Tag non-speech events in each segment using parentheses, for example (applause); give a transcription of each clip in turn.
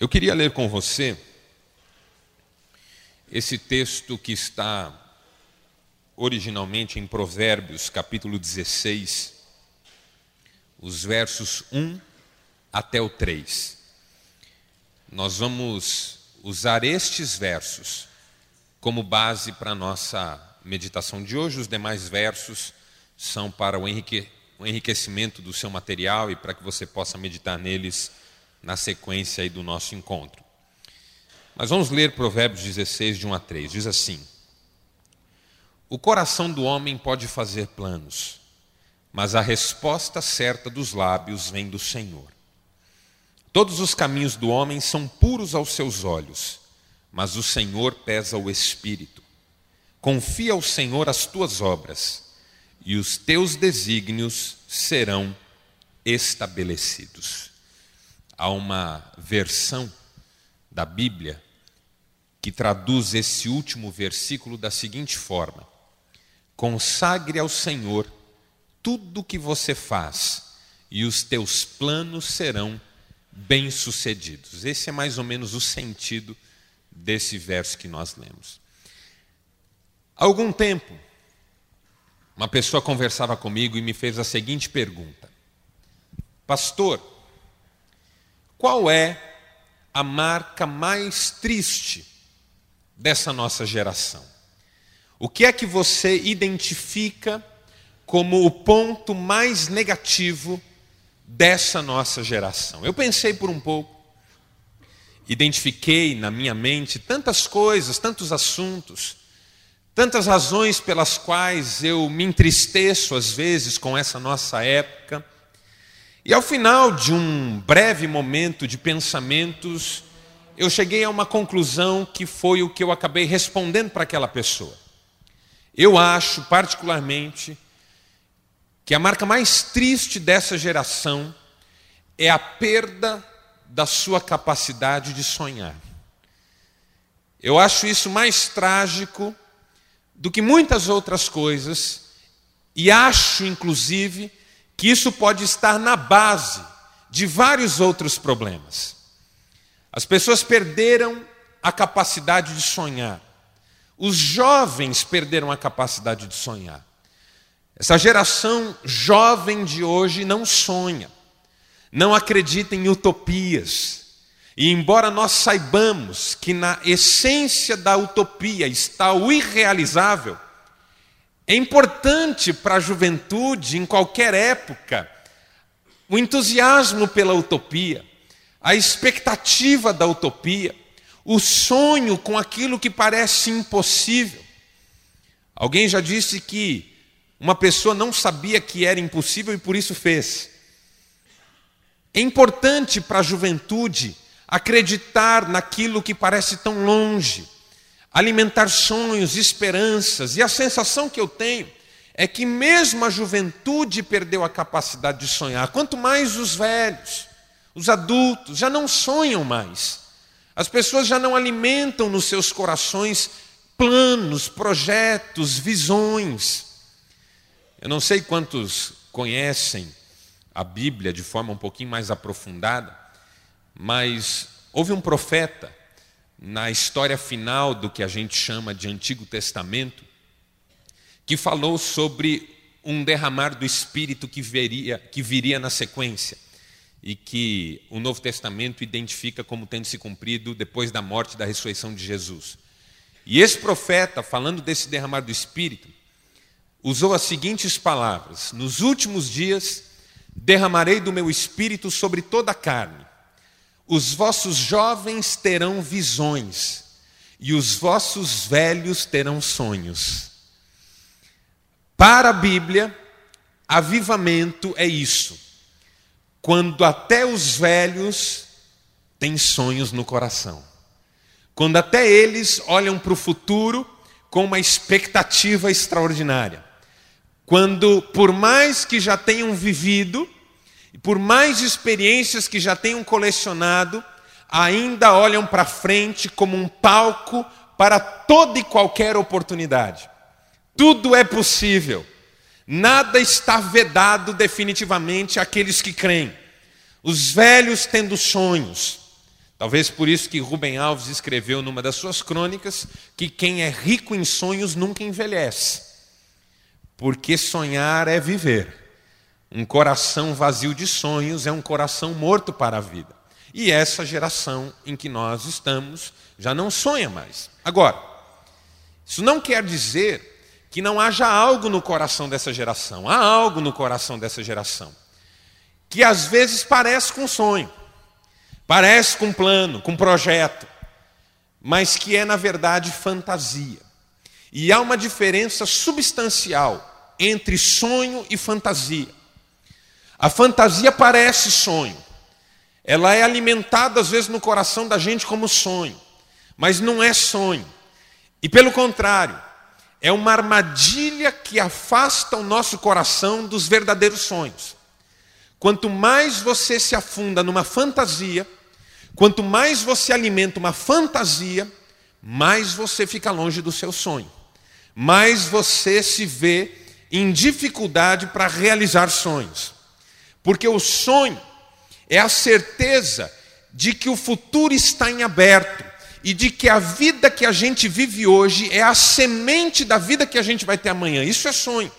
Eu queria ler com você esse texto que está originalmente em Provérbios, capítulo 16, os versos 1 até o 3. Nós vamos usar estes versos como base para a nossa meditação de hoje. Os demais versos são para o, enrique, o enriquecimento do seu material e para que você possa meditar neles na sequência aí do nosso encontro. Mas vamos ler Provérbios 16, de 1 a 3. Diz assim: O coração do homem pode fazer planos, mas a resposta certa dos lábios vem do Senhor. Todos os caminhos do homem são puros aos seus olhos, mas o Senhor pesa o espírito. Confia ao Senhor as tuas obras, e os teus desígnios serão estabelecidos. Há uma versão da Bíblia que traduz esse último versículo da seguinte forma: Consagre ao Senhor tudo o que você faz, e os teus planos serão bem-sucedidos. Esse é mais ou menos o sentido desse verso que nós lemos. Há algum tempo, uma pessoa conversava comigo e me fez a seguinte pergunta: Pastor, qual é a marca mais triste dessa nossa geração? O que é que você identifica como o ponto mais negativo dessa nossa geração? Eu pensei por um pouco, identifiquei na minha mente tantas coisas, tantos assuntos, tantas razões pelas quais eu me entristeço às vezes com essa nossa época e ao final de um breve momento de pensamentos, eu cheguei a uma conclusão que foi o que eu acabei respondendo para aquela pessoa. Eu acho, particularmente, que a marca mais triste dessa geração é a perda da sua capacidade de sonhar. Eu acho isso mais trágico do que muitas outras coisas, e acho, inclusive, que isso pode estar na base de vários outros problemas. As pessoas perderam a capacidade de sonhar. Os jovens perderam a capacidade de sonhar. Essa geração jovem de hoje não sonha, não acredita em utopias. E embora nós saibamos que na essência da utopia está o irrealizável, é importante para a juventude, em qualquer época, o entusiasmo pela utopia, a expectativa da utopia, o sonho com aquilo que parece impossível. Alguém já disse que uma pessoa não sabia que era impossível e por isso fez. É importante para a juventude acreditar naquilo que parece tão longe alimentar sonhos, esperanças, e a sensação que eu tenho é que mesmo a juventude perdeu a capacidade de sonhar, quanto mais os velhos, os adultos, já não sonham mais. As pessoas já não alimentam nos seus corações planos, projetos, visões. Eu não sei quantos conhecem a Bíblia de forma um pouquinho mais aprofundada, mas houve um profeta na história final do que a gente chama de Antigo Testamento, que falou sobre um derramar do Espírito que, veria, que viria na sequência e que o Novo Testamento identifica como tendo se cumprido depois da morte e da ressurreição de Jesus. E esse profeta, falando desse derramar do Espírito, usou as seguintes palavras: Nos últimos dias derramarei do meu espírito sobre toda a carne os vossos jovens terão visões, e os vossos velhos terão sonhos. Para a Bíblia, avivamento é isso. Quando até os velhos têm sonhos no coração. Quando até eles olham para o futuro com uma expectativa extraordinária. Quando, por mais que já tenham vivido, e por mais experiências que já tenham colecionado, ainda olham para frente como um palco para toda e qualquer oportunidade. Tudo é possível. Nada está vedado definitivamente àqueles que creem. Os velhos tendo sonhos, Talvez por isso que Rubem Alves escreveu numa das suas crônicas que quem é rico em sonhos nunca envelhece. Porque sonhar é viver. Um coração vazio de sonhos é um coração morto para a vida. E essa geração em que nós estamos já não sonha mais. Agora, isso não quer dizer que não haja algo no coração dessa geração. Há algo no coração dessa geração que às vezes parece com sonho. Parece com plano, com projeto, mas que é, na verdade, fantasia. E há uma diferença substancial entre sonho e fantasia. A fantasia parece sonho. Ela é alimentada, às vezes, no coração da gente como sonho, mas não é sonho. E, pelo contrário, é uma armadilha que afasta o nosso coração dos verdadeiros sonhos. Quanto mais você se afunda numa fantasia, Quanto mais você alimenta uma fantasia, mais você fica longe do seu sonho, mais você se vê em dificuldade para realizar sonhos. Porque o sonho é a certeza de que o futuro está em aberto e de que a vida que a gente vive hoje é a semente da vida que a gente vai ter amanhã. Isso é sonho.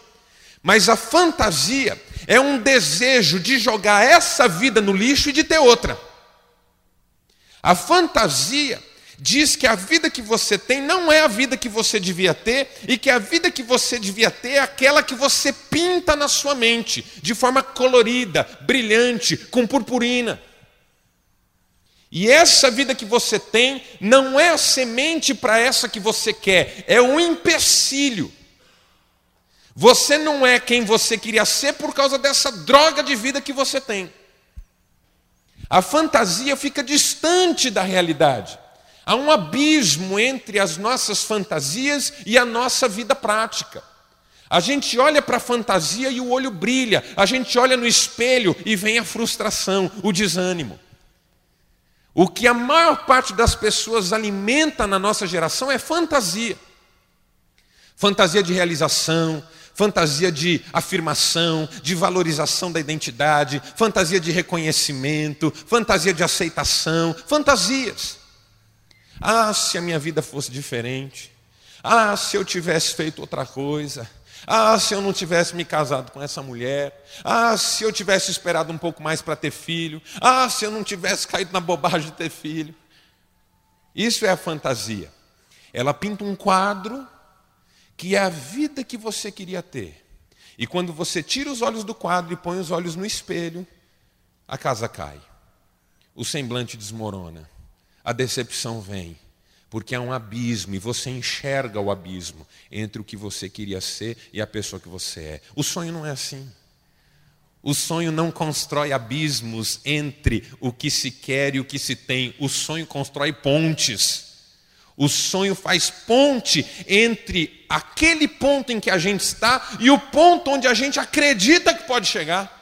Mas a fantasia é um desejo de jogar essa vida no lixo e de ter outra. A fantasia diz que a vida que você tem não é a vida que você devia ter e que a vida que você devia ter é aquela que você pinta na sua mente, de forma colorida, brilhante, com purpurina. E essa vida que você tem não é a semente para essa que você quer, é um empecilho. Você não é quem você queria ser por causa dessa droga de vida que você tem. A fantasia fica distante da realidade. Há um abismo entre as nossas fantasias e a nossa vida prática. A gente olha para a fantasia e o olho brilha, a gente olha no espelho e vem a frustração, o desânimo. O que a maior parte das pessoas alimenta na nossa geração é fantasia. Fantasia de realização, fantasia de afirmação, de valorização da identidade, fantasia de reconhecimento, fantasia de aceitação, fantasias. Ah, se a minha vida fosse diferente. Ah, se eu tivesse feito outra coisa. Ah, se eu não tivesse me casado com essa mulher. Ah, se eu tivesse esperado um pouco mais para ter filho. Ah, se eu não tivesse caído na bobagem de ter filho. Isso é a fantasia. Ela pinta um quadro que é a vida que você queria ter. E quando você tira os olhos do quadro e põe os olhos no espelho, a casa cai. O semblante desmorona. A decepção vem. Porque há um abismo e você enxerga o abismo entre o que você queria ser e a pessoa que você é. O sonho não é assim. O sonho não constrói abismos entre o que se quer e o que se tem. O sonho constrói pontes. O sonho faz ponte entre aquele ponto em que a gente está e o ponto onde a gente acredita que pode chegar.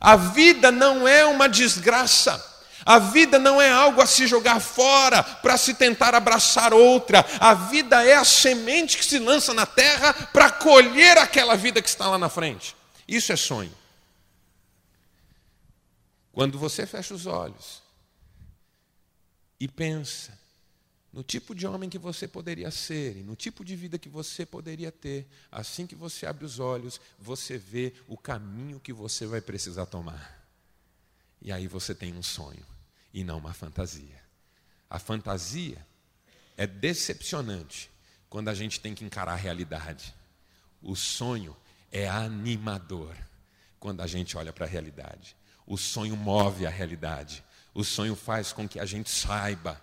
A vida não é uma desgraça. A vida não é algo a se jogar fora para se tentar abraçar outra. A vida é a semente que se lança na terra para colher aquela vida que está lá na frente. Isso é sonho. Quando você fecha os olhos e pensa no tipo de homem que você poderia ser e no tipo de vida que você poderia ter. Assim que você abre os olhos, você vê o caminho que você vai precisar tomar. E aí você tem um sonho e não uma fantasia. A fantasia é decepcionante quando a gente tem que encarar a realidade. O sonho é animador quando a gente olha para a realidade. O sonho move a realidade. O sonho faz com que a gente saiba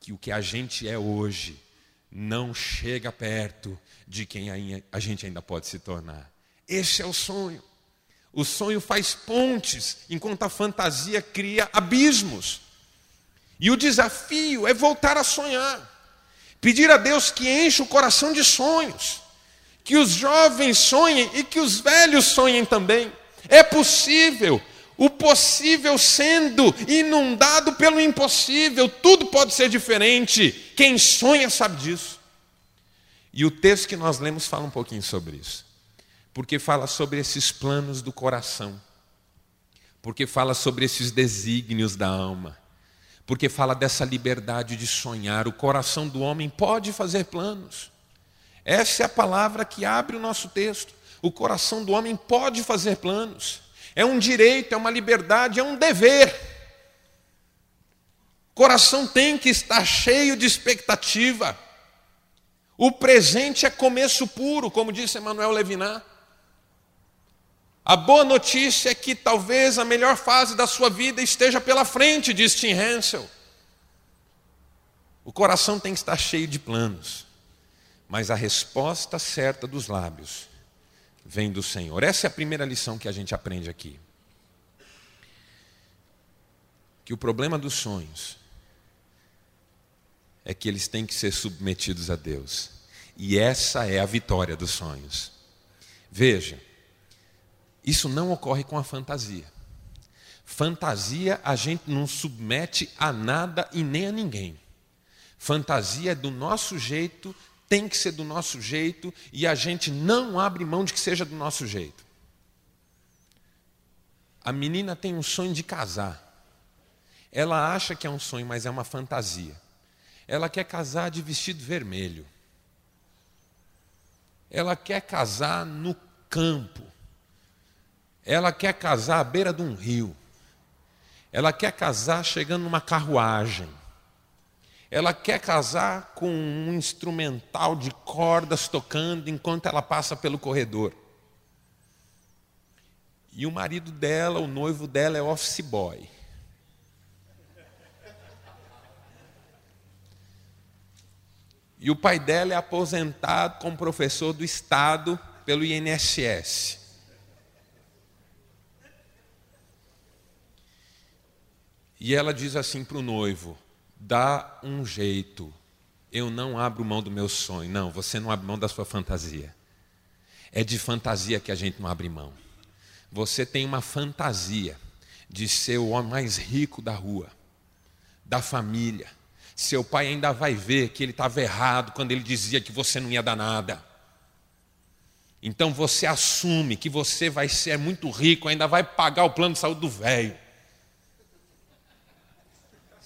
que o que a gente é hoje não chega perto de quem a gente ainda pode se tornar. Esse é o sonho. O sonho faz pontes, enquanto a fantasia cria abismos. E o desafio é voltar a sonhar. Pedir a Deus que enche o coração de sonhos. Que os jovens sonhem e que os velhos sonhem também. É possível o possível sendo inundado pelo impossível, tudo pode ser diferente. Quem sonha sabe disso. E o texto que nós lemos fala um pouquinho sobre isso, porque fala sobre esses planos do coração, porque fala sobre esses desígnios da alma, porque fala dessa liberdade de sonhar. O coração do homem pode fazer planos. Essa é a palavra que abre o nosso texto. O coração do homem pode fazer planos. É um direito, é uma liberdade, é um dever. O coração tem que estar cheio de expectativa. O presente é começo puro, como disse Emmanuel Levinas. A boa notícia é que talvez a melhor fase da sua vida esteja pela frente, diz Tim Hansel. O coração tem que estar cheio de planos, mas a resposta certa dos lábios vem do Senhor. Essa é a primeira lição que a gente aprende aqui. Que o problema dos sonhos é que eles têm que ser submetidos a Deus. E essa é a vitória dos sonhos. Veja, isso não ocorre com a fantasia. Fantasia a gente não submete a nada e nem a ninguém. Fantasia é do nosso jeito, tem que ser do nosso jeito e a gente não abre mão de que seja do nosso jeito. A menina tem um sonho de casar. Ela acha que é um sonho, mas é uma fantasia. Ela quer casar de vestido vermelho. Ela quer casar no campo. Ela quer casar à beira de um rio. Ela quer casar chegando numa carruagem. Ela quer casar com um instrumental de cordas tocando enquanto ela passa pelo corredor. E o marido dela, o noivo dela, é office boy. E o pai dela é aposentado como professor do Estado pelo INSS. E ela diz assim para o noivo: dá um jeito, eu não abro mão do meu sonho. Não, você não abre mão da sua fantasia. É de fantasia que a gente não abre mão. Você tem uma fantasia de ser o homem mais rico da rua, da família. Seu pai ainda vai ver que ele estava errado quando ele dizia que você não ia dar nada. Então você assume que você vai ser muito rico, ainda vai pagar o plano de saúde do velho.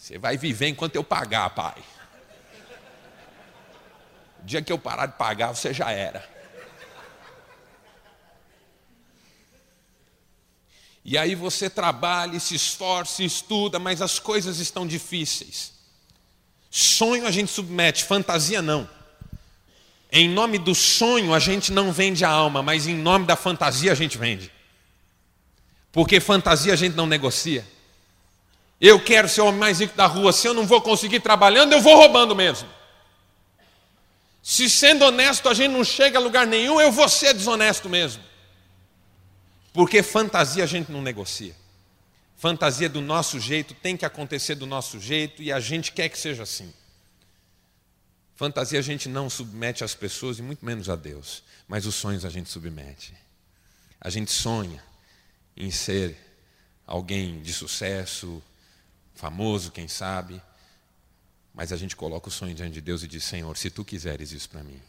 Você vai viver enquanto eu pagar, pai. O dia que eu parar de pagar, você já era. E aí você trabalha, se esforça, estuda, mas as coisas estão difíceis. Sonho a gente submete, fantasia não. Em nome do sonho a gente não vende a alma, mas em nome da fantasia a gente vende. Porque fantasia a gente não negocia. Eu quero ser o homem mais rico da rua. Se eu não vou conseguir trabalhando, eu vou roubando mesmo. Se sendo honesto a gente não chega a lugar nenhum, eu vou ser desonesto mesmo. Porque fantasia a gente não negocia. Fantasia do nosso jeito tem que acontecer do nosso jeito e a gente quer que seja assim. Fantasia a gente não submete às pessoas e muito menos a Deus, mas os sonhos a gente submete. A gente sonha em ser alguém de sucesso, famoso, quem sabe, mas a gente coloca o sonho diante de Deus e diz: Senhor, se tu quiseres isso para mim,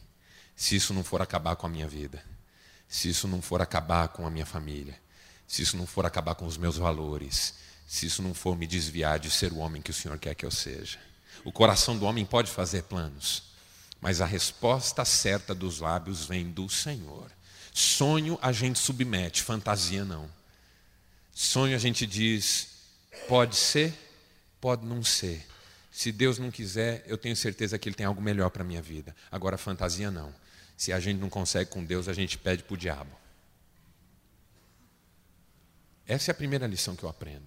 se isso não for acabar com a minha vida, se isso não for acabar com a minha família, se isso não for acabar com os meus valores, se isso não for me desviar de ser o homem que o Senhor quer que eu seja. O coração do homem pode fazer planos, mas a resposta certa dos lábios vem do Senhor. Sonho a gente submete, fantasia não. Sonho a gente diz, pode ser, Pode não ser. Se Deus não quiser, eu tenho certeza que Ele tem algo melhor para a minha vida. Agora, fantasia não. Se a gente não consegue com Deus, a gente pede para o diabo. Essa é a primeira lição que eu aprendo.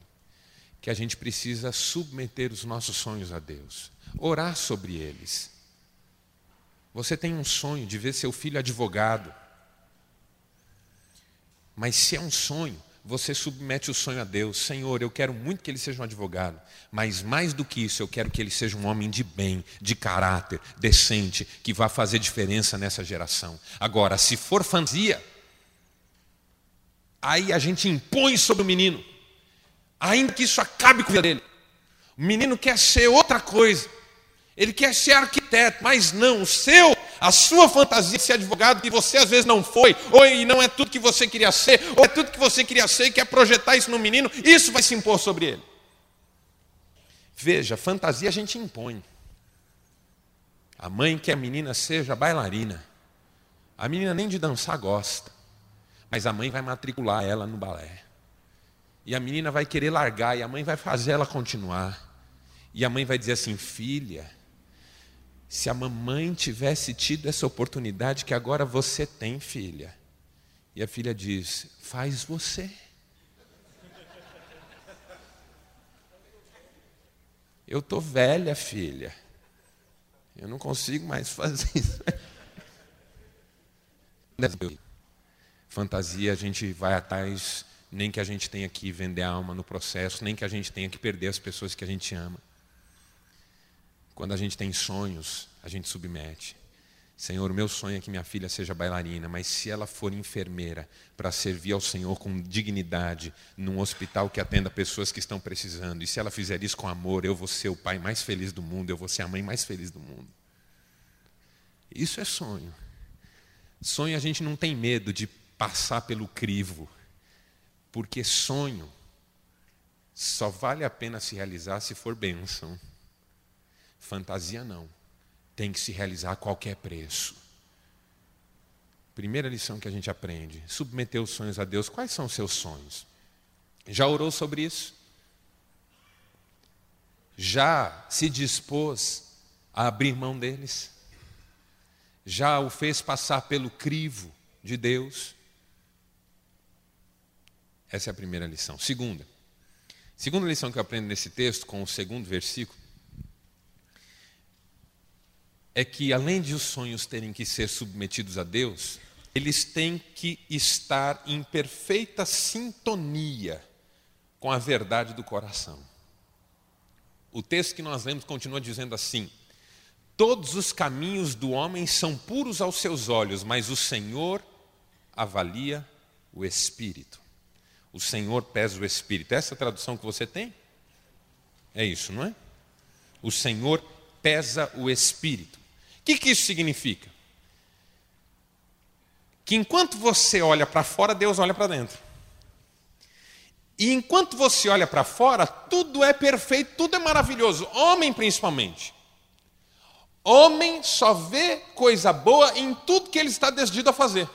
Que a gente precisa submeter os nossos sonhos a Deus, orar sobre eles. Você tem um sonho de ver seu filho advogado, mas se é um sonho, você submete o sonho a Deus. Senhor, eu quero muito que ele seja um advogado, mas mais do que isso, eu quero que ele seja um homem de bem, de caráter, decente, que vá fazer diferença nessa geração. Agora, se for fantasia, aí a gente impõe sobre o menino, ainda que isso acabe com a vida dele. O menino quer ser outra coisa, ele quer ser arquiteto, mas não, o seu a sua fantasia de ser advogado que você às vezes não foi, ou e não é tudo que você queria ser, ou é tudo que você queria ser e quer projetar isso no menino, isso vai se impor sobre ele. Veja, fantasia a gente impõe. A mãe quer a menina seja bailarina. A menina nem de dançar gosta. Mas a mãe vai matricular ela no balé. E a menina vai querer largar, e a mãe vai fazer ela continuar. E a mãe vai dizer assim: filha, se a mamãe tivesse tido essa oportunidade que agora você tem, filha. E a filha diz: faz você. Eu estou velha, filha. Eu não consigo mais fazer (laughs) isso. Fantasia, a gente vai atrás, nem que a gente tenha que vender a alma no processo, nem que a gente tenha que perder as pessoas que a gente ama. Quando a gente tem sonhos, a gente submete. Senhor, meu sonho é que minha filha seja bailarina, mas se ela for enfermeira para servir ao Senhor com dignidade num hospital que atenda pessoas que estão precisando, e se ela fizer isso com amor, eu vou ser o pai mais feliz do mundo, eu vou ser a mãe mais feliz do mundo. Isso é sonho. Sonho a gente não tem medo de passar pelo crivo, porque sonho só vale a pena se realizar se for bênção. Fantasia não tem que se realizar a qualquer preço. Primeira lição que a gente aprende: submeter os sonhos a Deus. Quais são os seus sonhos? Já orou sobre isso? Já se dispôs a abrir mão deles? Já o fez passar pelo crivo de Deus? Essa é a primeira lição. Segunda. Segunda lição que eu aprendo nesse texto, com o segundo versículo, é que, além de os sonhos terem que ser submetidos a Deus, eles têm que estar em perfeita sintonia com a verdade do coração. O texto que nós lemos continua dizendo assim: Todos os caminhos do homem são puros aos seus olhos, mas o Senhor avalia o espírito. O Senhor pesa o espírito. Essa é tradução que você tem? É isso, não é? O Senhor pesa o espírito. O que, que isso significa? Que enquanto você olha para fora, Deus olha para dentro. E enquanto você olha para fora, tudo é perfeito, tudo é maravilhoso. Homem, principalmente. Homem só vê coisa boa em tudo que ele está decidido a fazer.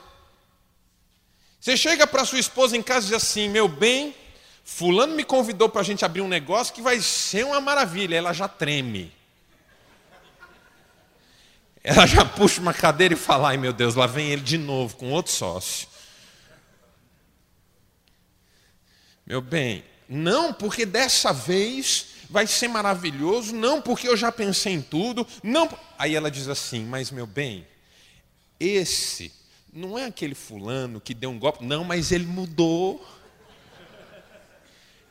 Você chega para sua esposa em casa e diz assim: Meu bem, Fulano me convidou para a gente abrir um negócio que vai ser uma maravilha. Ela já treme. Ela já puxa uma cadeira e fala: ai meu Deus, lá vem ele de novo com outro sócio. Meu bem, não, porque dessa vez vai ser maravilhoso, não, porque eu já pensei em tudo, não. Aí ela diz assim: mas meu bem, esse não é aquele fulano que deu um golpe, não, mas ele mudou.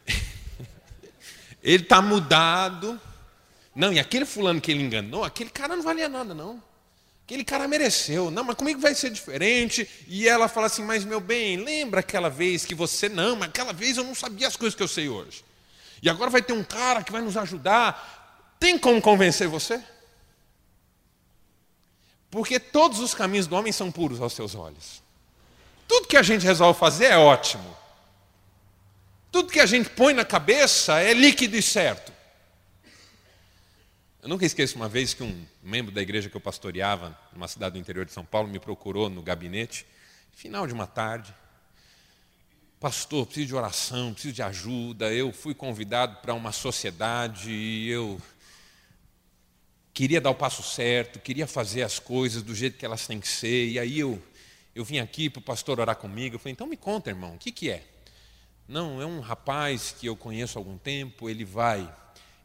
(laughs) ele está mudado. Não, e aquele fulano que ele enganou, aquele cara não valia nada, não. Aquele cara mereceu. Não, mas comigo vai ser diferente. E ela fala assim: Mas meu bem, lembra aquela vez que você. Não, mas aquela vez eu não sabia as coisas que eu sei hoje. E agora vai ter um cara que vai nos ajudar. Tem como convencer você? Porque todos os caminhos do homem são puros aos seus olhos. Tudo que a gente resolve fazer é ótimo. Tudo que a gente põe na cabeça é líquido e certo. Eu nunca esqueço uma vez que um membro da igreja que eu pastoreava, numa cidade do interior de São Paulo, me procurou no gabinete, final de uma tarde. Pastor, preciso de oração, preciso de ajuda. Eu fui convidado para uma sociedade e eu queria dar o passo certo, queria fazer as coisas do jeito que elas têm que ser. E aí eu, eu vim aqui para o pastor orar comigo. Eu falei, então me conta, irmão, o que, que é? Não, é um rapaz que eu conheço há algum tempo, ele vai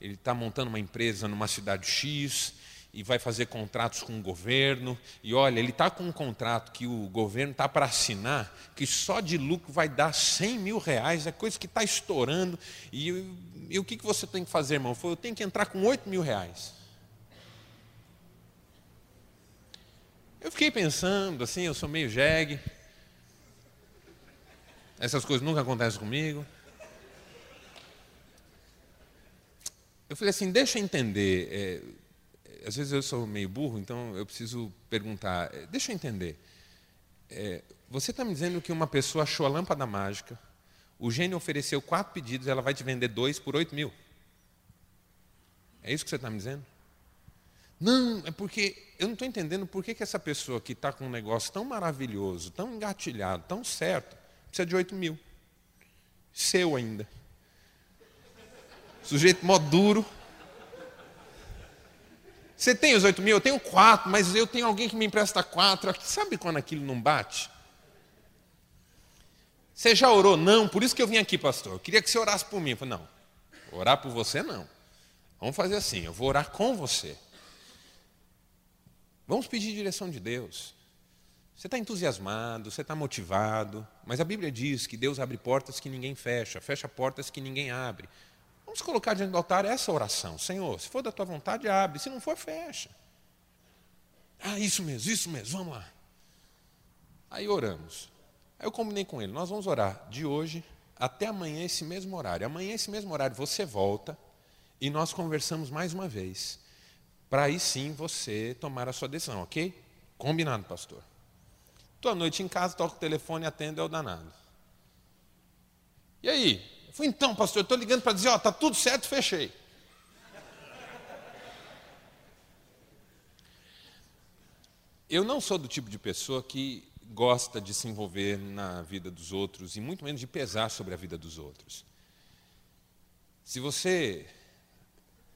ele está montando uma empresa numa cidade X e vai fazer contratos com o governo. E olha, ele está com um contrato que o governo está para assinar, que só de lucro vai dar 100 mil reais, é coisa que está estourando. E, e, o que, que você tem que fazer, irmão? Eu tenho que entrar com 8 mil reais. Eu fiquei pensando, assim, eu sou meio jegue. Essas coisas nunca acontecem comigo. Eu falei assim, deixa eu entender. É, às vezes eu sou meio burro, então eu preciso perguntar. É, deixa eu entender. É, você está me dizendo que uma pessoa achou a lâmpada mágica, o gênio ofereceu quatro pedidos, ela vai te vender dois por oito mil. É isso que você está me dizendo? Não, é porque eu não estou entendendo por que, que essa pessoa que está com um negócio tão maravilhoso, tão engatilhado, tão certo, precisa de 8 mil. Seu ainda. Sujeito mó duro. Você tem os 8 mil? Eu tenho quatro, mas eu tenho alguém que me empresta quatro. Sabe quando aquilo não bate? Você já orou? Não, por isso que eu vim aqui, pastor. Eu queria que você orasse por mim. Eu falei, não, orar por você não. Vamos fazer assim, eu vou orar com você. Vamos pedir direção de Deus. Você está entusiasmado, você está motivado, mas a Bíblia diz que Deus abre portas que ninguém fecha, fecha portas que ninguém abre. Vamos colocar diante do altar essa oração. Senhor, se for da tua vontade, abre, se não for, fecha. Ah, isso mesmo, isso mesmo, vamos lá. Aí oramos. Aí eu combinei com ele, nós vamos orar de hoje até amanhã esse mesmo horário. Amanhã esse mesmo horário você volta e nós conversamos mais uma vez para aí sim você tomar a sua decisão, ok? Combinado, pastor. Estou à noite em casa, toco o telefone, atendo, é o danado. E aí? Eu falei, então, pastor, eu estou ligando para dizer, ó, está tudo certo, fechei. Eu não sou do tipo de pessoa que gosta de se envolver na vida dos outros e muito menos de pesar sobre a vida dos outros. Se você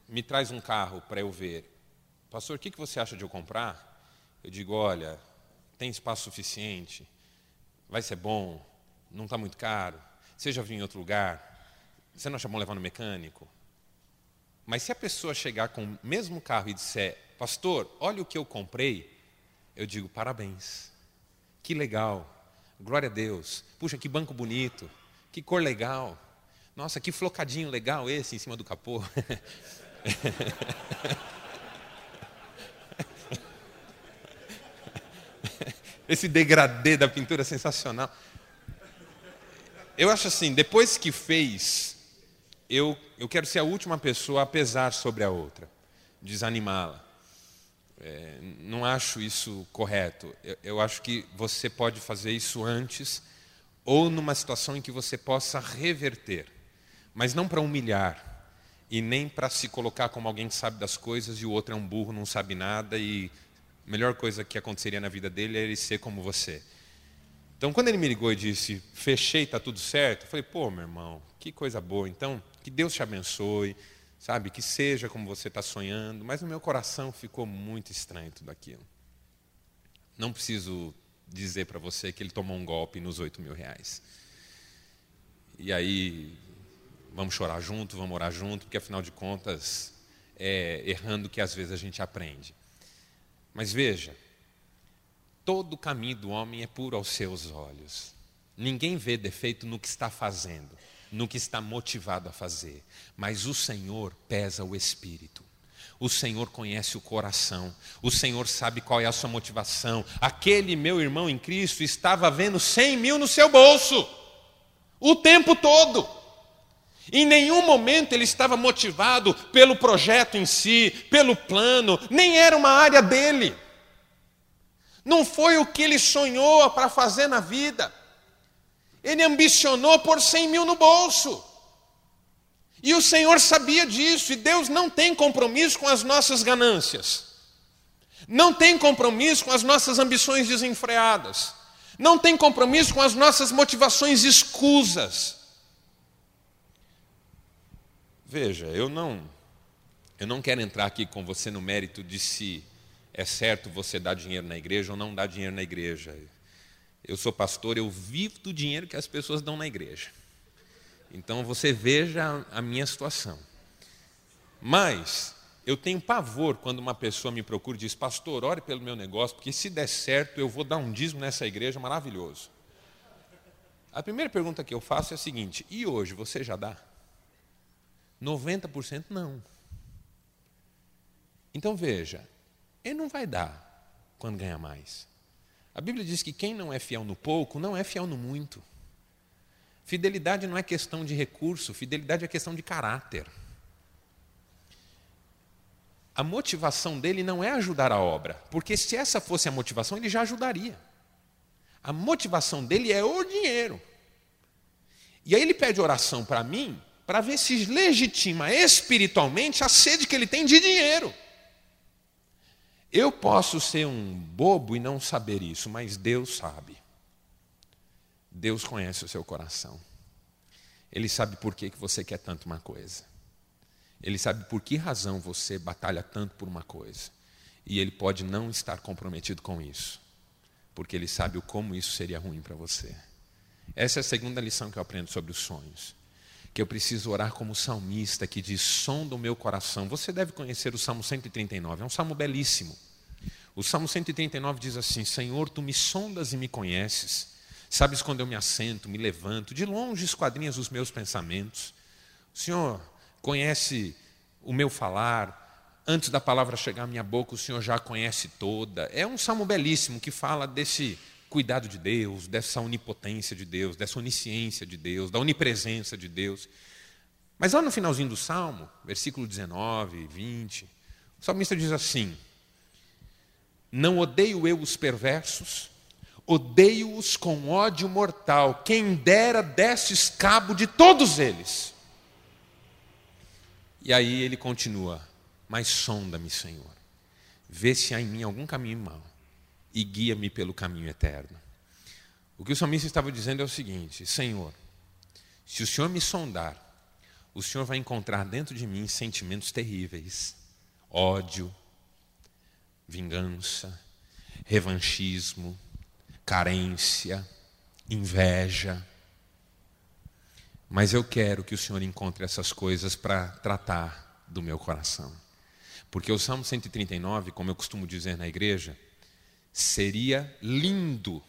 me traz um carro para eu ver Pastor, o que você acha de eu comprar? Eu digo: olha, tem espaço suficiente, vai ser bom, não está muito caro, você já viu em outro lugar, você não acha bom levar no mecânico? Mas se a pessoa chegar com o mesmo carro e disser: Pastor, olha o que eu comprei, eu digo: parabéns, que legal, glória a Deus, puxa, que banco bonito, que cor legal, nossa, que flocadinho legal esse em cima do capô. (laughs) Esse degradê da pintura é sensacional. Eu acho assim, depois que fez, eu, eu quero ser a última pessoa a pesar sobre a outra, desanimá-la. É, não acho isso correto. Eu, eu acho que você pode fazer isso antes ou numa situação em que você possa reverter, mas não para humilhar e nem para se colocar como alguém que sabe das coisas e o outro é um burro, não sabe nada e a melhor coisa que aconteceria na vida dele é ele ser como você. Então, quando ele me ligou e disse, fechei, está tudo certo, eu falei, pô, meu irmão, que coisa boa. Então, que Deus te abençoe, sabe, que seja como você está sonhando. Mas no meu coração ficou muito estranho tudo aquilo. Não preciso dizer para você que ele tomou um golpe nos oito mil reais. E aí, vamos chorar junto, vamos orar junto, porque afinal de contas, é errando que às vezes a gente aprende. Mas veja, todo o caminho do homem é puro aos seus olhos. Ninguém vê defeito no que está fazendo, no que está motivado a fazer. Mas o Senhor pesa o espírito. O Senhor conhece o coração, o Senhor sabe qual é a sua motivação. Aquele meu irmão em Cristo estava vendo 100 mil no seu bolso, o tempo todo. Em nenhum momento ele estava motivado pelo projeto em si, pelo plano, nem era uma área dele. Não foi o que ele sonhou para fazer na vida. Ele ambicionou por 100 mil no bolso. E o Senhor sabia disso, e Deus não tem compromisso com as nossas ganâncias, não tem compromisso com as nossas ambições desenfreadas, não tem compromisso com as nossas motivações escusas. Veja, eu não eu não quero entrar aqui com você no mérito de se é certo você dar dinheiro na igreja ou não dar dinheiro na igreja. Eu sou pastor, eu vivo do dinheiro que as pessoas dão na igreja. Então você veja a minha situação. Mas eu tenho pavor quando uma pessoa me procura e diz: Pastor, ore pelo meu negócio, porque se der certo eu vou dar um dízimo nessa igreja maravilhoso. A primeira pergunta que eu faço é a seguinte: E hoje você já dá? 90% não. Então veja, ele não vai dar quando ganhar mais. A Bíblia diz que quem não é fiel no pouco não é fiel no muito. Fidelidade não é questão de recurso, fidelidade é questão de caráter. A motivação dele não é ajudar a obra, porque se essa fosse a motivação, ele já ajudaria. A motivação dele é o dinheiro. E aí ele pede oração para mim, para ver se legitima espiritualmente a sede que ele tem de dinheiro. Eu posso ser um bobo e não saber isso, mas Deus sabe. Deus conhece o seu coração. Ele sabe por que você quer tanto uma coisa. Ele sabe por que razão você batalha tanto por uma coisa. E ele pode não estar comprometido com isso, porque ele sabe o como isso seria ruim para você. Essa é a segunda lição que eu aprendo sobre os sonhos. Que eu preciso orar como salmista que diz: som do meu coração. Você deve conhecer o Salmo 139, é um salmo belíssimo. O Salmo 139 diz assim: Senhor, tu me sondas e me conheces. Sabes quando eu me assento, me levanto, de longe esquadrinhas os meus pensamentos. O Senhor conhece o meu falar, antes da palavra chegar à minha boca, o Senhor já a conhece toda. É um salmo belíssimo que fala desse cuidado de Deus, dessa onipotência de Deus, dessa onisciência de Deus, da onipresença de Deus. Mas lá no finalzinho do salmo, versículo 19 e 20, o salmista diz assim: Não odeio eu os perversos, odeio-os com ódio mortal, quem dera destes cabo de todos eles. E aí ele continua: Mas sonda-me, Senhor, vê se há em mim algum caminho mau e guia-me pelo caminho eterno. O que o salmista estava dizendo é o seguinte: Senhor, se o Senhor me sondar, o Senhor vai encontrar dentro de mim sentimentos terríveis, ódio, vingança, revanchismo, carência, inveja. Mas eu quero que o Senhor encontre essas coisas para tratar do meu coração. Porque o Salmo 139, como eu costumo dizer na igreja, seria lindo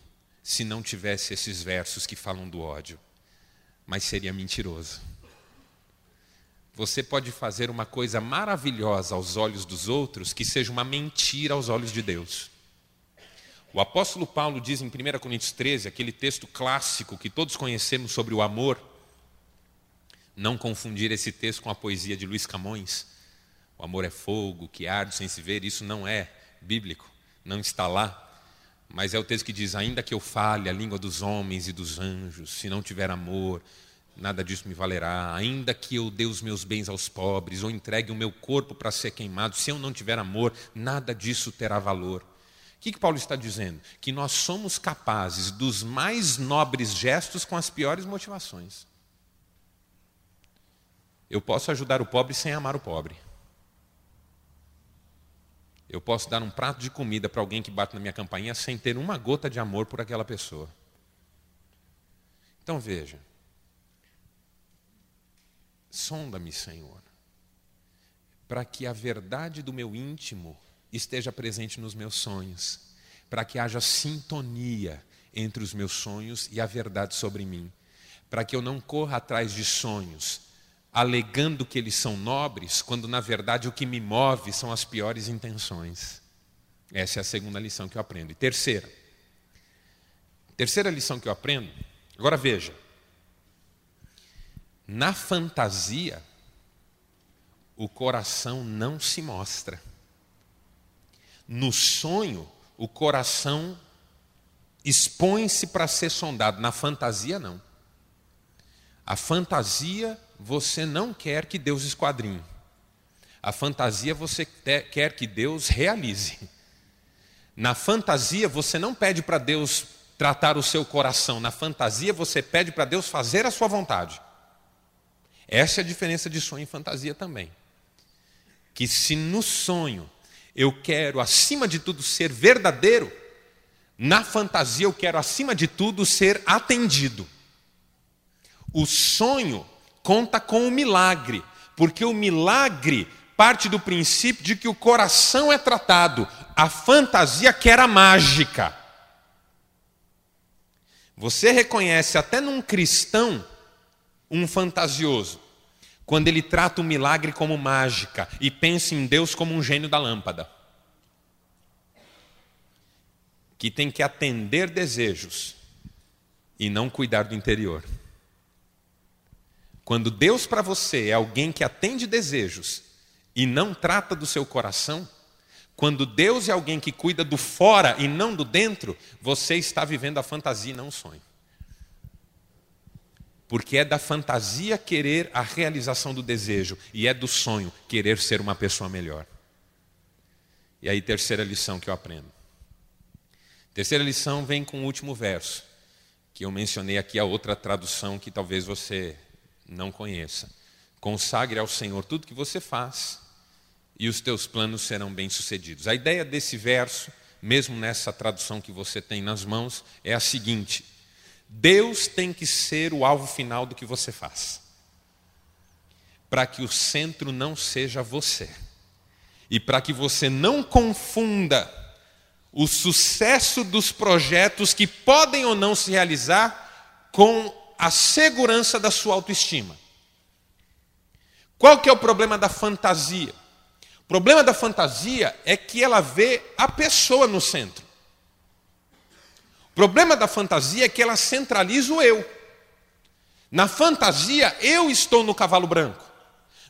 se não tivesse esses versos que falam do ódio, mas seria mentiroso. Você pode fazer uma coisa maravilhosa aos olhos dos outros que seja uma mentira aos olhos de Deus. O apóstolo Paulo diz em 1 Coríntios 13, aquele texto clássico que todos conhecemos sobre o amor, não confundir esse texto com a poesia de Luiz Camões. O amor é fogo que arde sem se ver, isso não é bíblico, não está lá. Mas é o texto que diz: Ainda que eu fale a língua dos homens e dos anjos, se não tiver amor, nada disso me valerá. Ainda que eu dê os meus bens aos pobres, ou entregue o meu corpo para ser queimado, se eu não tiver amor, nada disso terá valor. O que, que Paulo está dizendo? Que nós somos capazes dos mais nobres gestos com as piores motivações. Eu posso ajudar o pobre sem amar o pobre. Eu posso dar um prato de comida para alguém que bate na minha campainha sem ter uma gota de amor por aquela pessoa. Então veja. Sonda-me, Senhor, para que a verdade do meu íntimo esteja presente nos meus sonhos, para que haja sintonia entre os meus sonhos e a verdade sobre mim, para que eu não corra atrás de sonhos alegando que eles são nobres, quando na verdade o que me move são as piores intenções. Essa é a segunda lição que eu aprendo. E terceira, terceira lição que eu aprendo, agora veja, na fantasia, o coração não se mostra. No sonho, o coração expõe-se para ser sondado, na fantasia, não. A fantasia você não quer que Deus esquadrinhe. A fantasia você quer que Deus realize. Na fantasia você não pede para Deus tratar o seu coração. Na fantasia você pede para Deus fazer a sua vontade. Essa é a diferença de sonho e fantasia também. Que se no sonho eu quero, acima de tudo, ser verdadeiro, na fantasia eu quero, acima de tudo, ser atendido. O sonho conta com o milagre, porque o milagre parte do princípio de que o coração é tratado, a fantasia que era mágica. Você reconhece até num cristão um fantasioso, quando ele trata o milagre como mágica e pensa em Deus como um gênio da lâmpada, que tem que atender desejos e não cuidar do interior. Quando Deus para você é alguém que atende desejos e não trata do seu coração, quando Deus é alguém que cuida do fora e não do dentro, você está vivendo a fantasia e não o sonho. Porque é da fantasia querer a realização do desejo e é do sonho querer ser uma pessoa melhor. E aí, terceira lição que eu aprendo. Terceira lição vem com o último verso, que eu mencionei aqui a outra tradução que talvez você não conheça. Consagre ao Senhor tudo que você faz e os teus planos serão bem-sucedidos. A ideia desse verso, mesmo nessa tradução que você tem nas mãos, é a seguinte: Deus tem que ser o alvo final do que você faz, para que o centro não seja você, e para que você não confunda o sucesso dos projetos que podem ou não se realizar com a segurança da sua autoestima. Qual que é o problema da fantasia? O problema da fantasia é que ela vê a pessoa no centro. O problema da fantasia é que ela centraliza o eu. Na fantasia, eu estou no cavalo branco.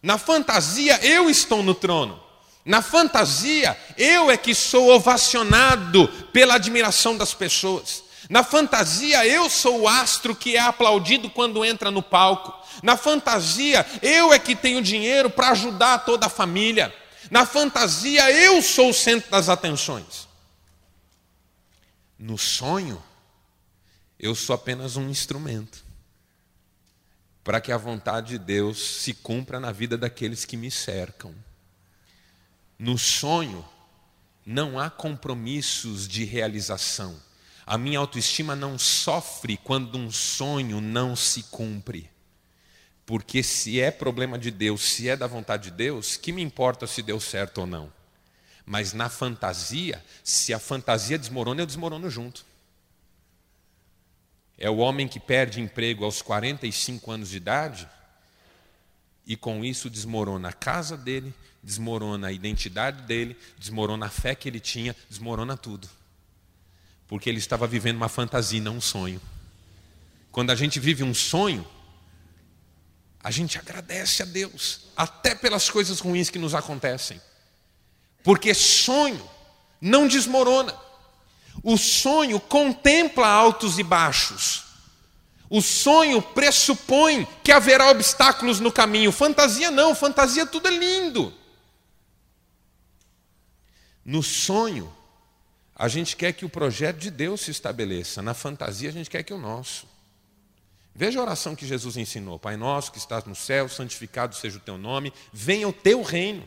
Na fantasia, eu estou no trono. Na fantasia, eu é que sou ovacionado pela admiração das pessoas. Na fantasia, eu sou o astro que é aplaudido quando entra no palco. Na fantasia, eu é que tenho dinheiro para ajudar toda a família. Na fantasia, eu sou o centro das atenções. No sonho, eu sou apenas um instrumento para que a vontade de Deus se cumpra na vida daqueles que me cercam. No sonho, não há compromissos de realização a minha autoestima não sofre quando um sonho não se cumpre. Porque se é problema de Deus, se é da vontade de Deus, que me importa se deu certo ou não? Mas na fantasia, se a fantasia desmorona, eu desmorono junto. É o homem que perde emprego aos 45 anos de idade e com isso desmorona a casa dele, desmorona a identidade dele, desmorona a fé que ele tinha, desmorona tudo porque ele estava vivendo uma fantasia, não um sonho. Quando a gente vive um sonho, a gente agradece a Deus, até pelas coisas ruins que nos acontecem, porque sonho não desmorona, o sonho contempla altos e baixos. O sonho pressupõe que haverá obstáculos no caminho. Fantasia não, fantasia tudo é lindo. No sonho, a gente quer que o projeto de Deus se estabeleça, na fantasia a gente quer que o nosso. Veja a oração que Jesus ensinou: Pai nosso que estás no céu, santificado seja o teu nome, venha o teu reino,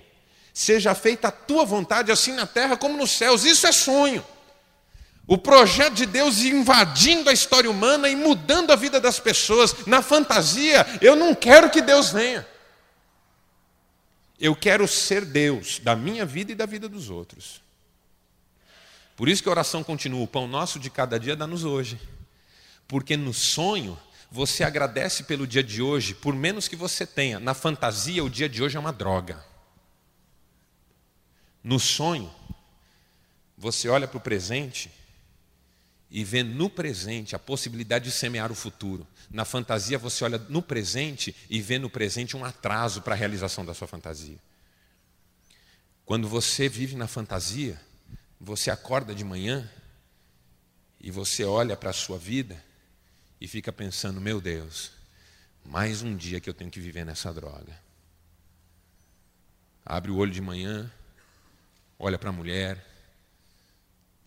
seja feita a tua vontade, assim na terra como nos céus. Isso é sonho. O projeto de Deus invadindo a história humana e mudando a vida das pessoas. Na fantasia, eu não quero que Deus venha. Eu quero ser Deus da minha vida e da vida dos outros. Por isso que a oração continua: o pão nosso de cada dia dá-nos hoje. Porque no sonho, você agradece pelo dia de hoje, por menos que você tenha. Na fantasia, o dia de hoje é uma droga. No sonho, você olha para o presente e vê no presente a possibilidade de semear o futuro. Na fantasia, você olha no presente e vê no presente um atraso para a realização da sua fantasia. Quando você vive na fantasia, você acorda de manhã e você olha para a sua vida e fica pensando: meu Deus, mais um dia que eu tenho que viver nessa droga. Abre o olho de manhã, olha para a mulher,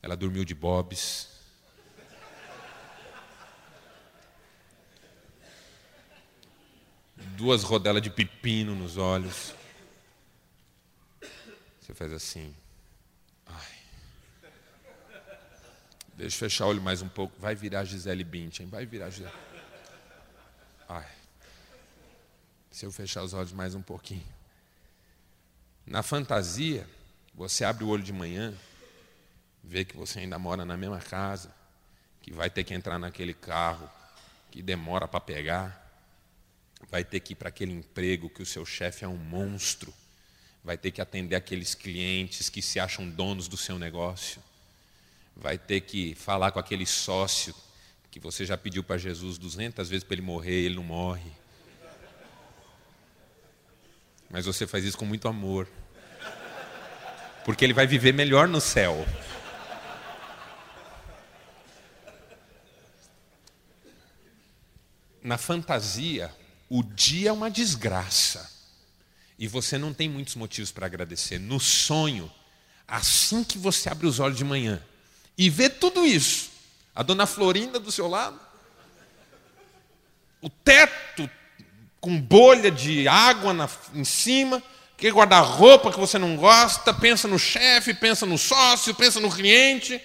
ela dormiu de bobs. Duas rodelas de pepino nos olhos. Você faz assim. Deixa eu fechar o olho mais um pouco. Vai virar Gisele Bündchen. Vai virar Gisele. Ai. Se eu fechar os olhos mais um pouquinho. Na fantasia, você abre o olho de manhã, vê que você ainda mora na mesma casa, que vai ter que entrar naquele carro que demora para pegar, vai ter que ir para aquele emprego que o seu chefe é um monstro, vai ter que atender aqueles clientes que se acham donos do seu negócio vai ter que falar com aquele sócio que você já pediu para Jesus 200 vezes para ele morrer e ele não morre. Mas você faz isso com muito amor. Porque ele vai viver melhor no céu. na fantasia, o dia é uma desgraça. E você não tem muitos motivos para agradecer. No sonho, assim que você abre os olhos de manhã e vê tudo isso, a dona Florinda do seu lado, o teto com bolha de água na, em cima, que guarda-roupa que você não gosta, pensa no chefe, pensa no sócio, pensa no cliente.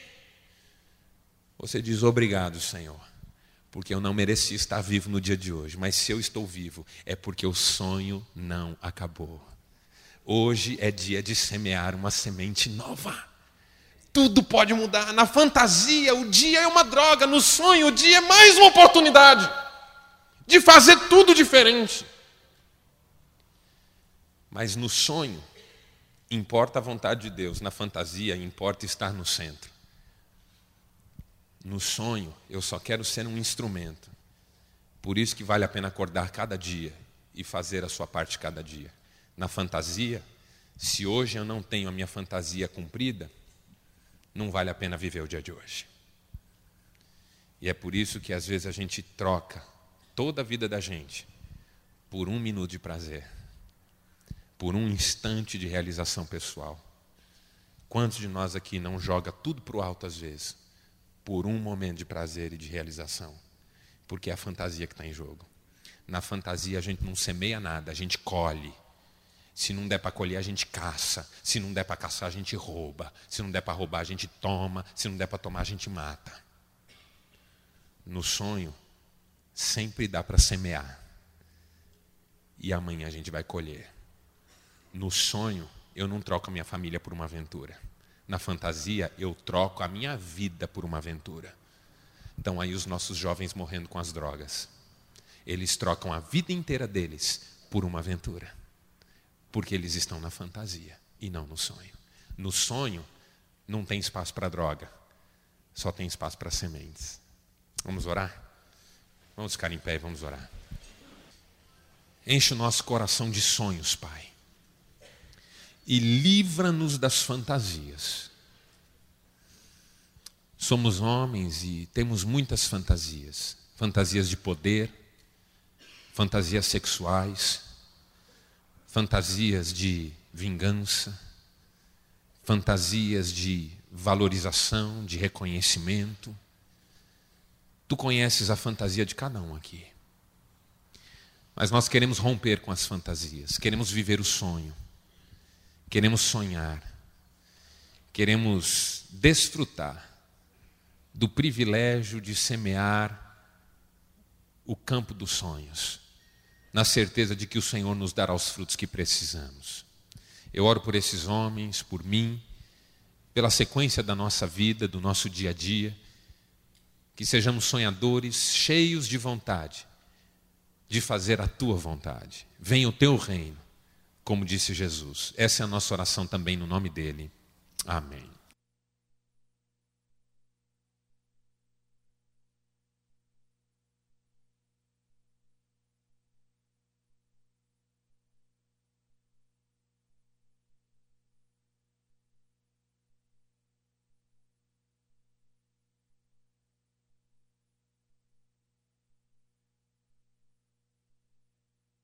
Você diz obrigado, Senhor, porque eu não mereci estar vivo no dia de hoje, mas se eu estou vivo, é porque o sonho não acabou. Hoje é dia de semear uma semente nova. Tudo pode mudar. Na fantasia, o dia é uma droga. No sonho, o dia é mais uma oportunidade de fazer tudo diferente. Mas no sonho, importa a vontade de Deus. Na fantasia, importa estar no centro. No sonho, eu só quero ser um instrumento. Por isso que vale a pena acordar cada dia e fazer a sua parte cada dia. Na fantasia, se hoje eu não tenho a minha fantasia cumprida, não vale a pena viver o dia de hoje. E é por isso que às vezes a gente troca toda a vida da gente por um minuto de prazer, por um instante de realização pessoal. Quantos de nós aqui não joga tudo para o alto às vezes, por um momento de prazer e de realização? Porque é a fantasia que está em jogo. Na fantasia a gente não semeia nada, a gente colhe. Se não der para colher, a gente caça. Se não der para caçar, a gente rouba. Se não der para roubar, a gente toma. Se não der para tomar, a gente mata. No sonho, sempre dá para semear. E amanhã a gente vai colher. No sonho, eu não troco a minha família por uma aventura. Na fantasia, eu troco a minha vida por uma aventura. Então aí os nossos jovens morrendo com as drogas. Eles trocam a vida inteira deles por uma aventura. Porque eles estão na fantasia e não no sonho. No sonho, não tem espaço para droga, só tem espaço para sementes. Vamos orar? Vamos ficar em pé e vamos orar. Enche o nosso coração de sonhos, Pai. E livra-nos das fantasias. Somos homens e temos muitas fantasias fantasias de poder, fantasias sexuais, fantasias de vingança, fantasias de valorização, de reconhecimento. Tu conheces a fantasia de cada um aqui. Mas nós queremos romper com as fantasias, queremos viver o sonho, queremos sonhar, queremos desfrutar do privilégio de semear o campo dos sonhos na certeza de que o Senhor nos dará os frutos que precisamos. Eu oro por esses homens, por mim, pela sequência da nossa vida, do nosso dia a dia, que sejamos sonhadores, cheios de vontade de fazer a tua vontade. Venha o teu reino, como disse Jesus. Essa é a nossa oração também no nome dele. Amém.